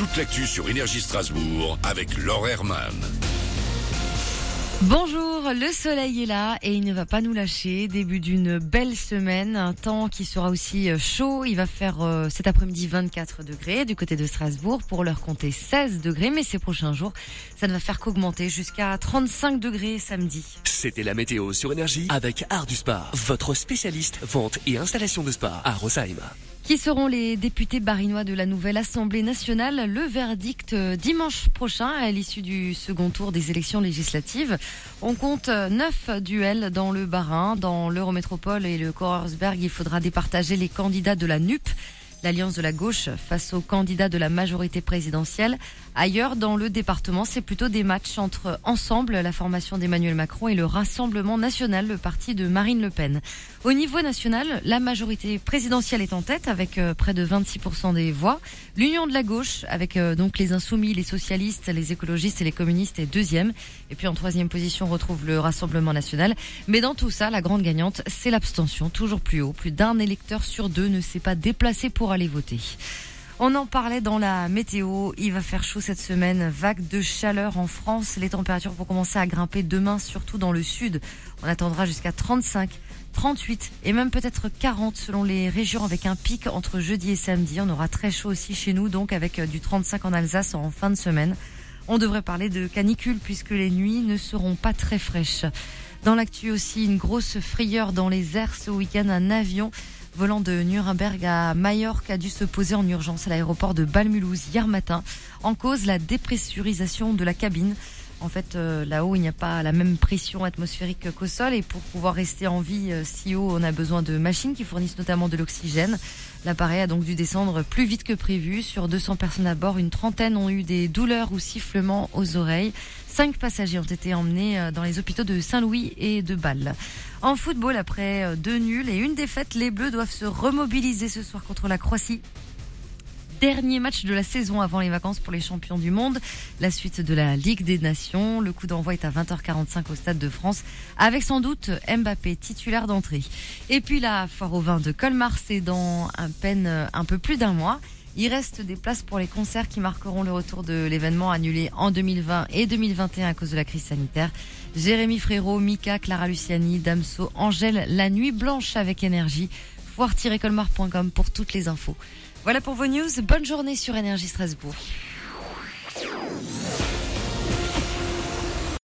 toute l'actu sur Énergie Strasbourg avec Laure Herman. Bonjour, le soleil est là et il ne va pas nous lâcher. Début d'une belle semaine, un temps qui sera aussi euh, chaud. Il va faire euh, cet après-midi 24 degrés du côté de Strasbourg pour leur compter 16 degrés. Mais ces prochains jours, ça ne va faire qu'augmenter jusqu'à 35 degrés samedi. C'était la météo sur Énergie avec Art du Spa, votre spécialiste vente et installation de spa à Rosheim. Qui seront les députés barinois de la nouvelle Assemblée nationale? Le verdict euh, dimanche prochain à l'issue du second tour des élections législatives. On compte neuf duels dans le Bas-Rhin, dans l'Eurométropole et le Korersberg. Il faudra départager les candidats de la NUP l'alliance de la gauche face aux candidats de la majorité présidentielle. Ailleurs, dans le département, c'est plutôt des matchs entre Ensemble, la formation d'Emmanuel Macron, et le Rassemblement national, le parti de Marine Le Pen. Au niveau national, la majorité présidentielle est en tête avec euh, près de 26% des voix. L'Union de la gauche, avec euh, donc les insoumis, les socialistes, les écologistes et les communistes, est deuxième. Et puis en troisième position, on retrouve le Rassemblement national. Mais dans tout ça, la grande gagnante, c'est l'abstention, toujours plus haut. Plus d'un électeur sur deux ne s'est pas déplacé pour aller voter. On en parlait dans la météo. Il va faire chaud cette semaine. Vague de chaleur en France. Les températures vont commencer à grimper demain, surtout dans le sud. On attendra jusqu'à 35, 38 et même peut-être 40 selon les régions avec un pic entre jeudi et samedi. On aura très chaud aussi chez nous, donc avec euh, du 35 en Alsace en fin de semaine. On devrait parler de canicule puisque les nuits ne seront pas très fraîches. Dans l'actu aussi, une grosse frayeur dans les airs ce week-end. Un avion volant de Nuremberg à Majorque a dû se poser en urgence à l'aéroport de Balmulhouse hier matin. En cause, la dépressurisation de la cabine. En fait, euh, là-haut, il n'y a pas la même pression atmosphérique qu'au sol. Et pour pouvoir rester en vie euh, si haut, on a besoin de machines qui fournissent notamment de l'oxygène. L'appareil a donc dû descendre plus vite que prévu. Sur 200 personnes à bord, une trentaine ont eu des douleurs ou sifflements aux oreilles. Cinq passagers ont été emmenés euh, dans les hôpitaux de Saint-Louis et de Bâle. En football, après deux nuls et une défaite, les Bleus doivent se remobiliser ce soir contre la Croatie dernier match de la saison avant les vacances pour les champions du monde. La suite de la Ligue des Nations. Le coup d'envoi est à 20h45 au Stade de France avec sans doute Mbappé titulaire d'entrée. Et puis la foire au vin de Colmar, c'est dans à peine un peu plus d'un mois. Il reste des places pour les concerts qui marqueront le retour de l'événement annulé en 2020 et 2021 à cause de la crise sanitaire. Jérémy Frérot, Mika, Clara Luciani, Damso, Angèle, La Nuit Blanche avec énergie. Foire-colmar.com pour toutes les infos. Voilà pour vos news. Bonne journée sur Énergie Strasbourg.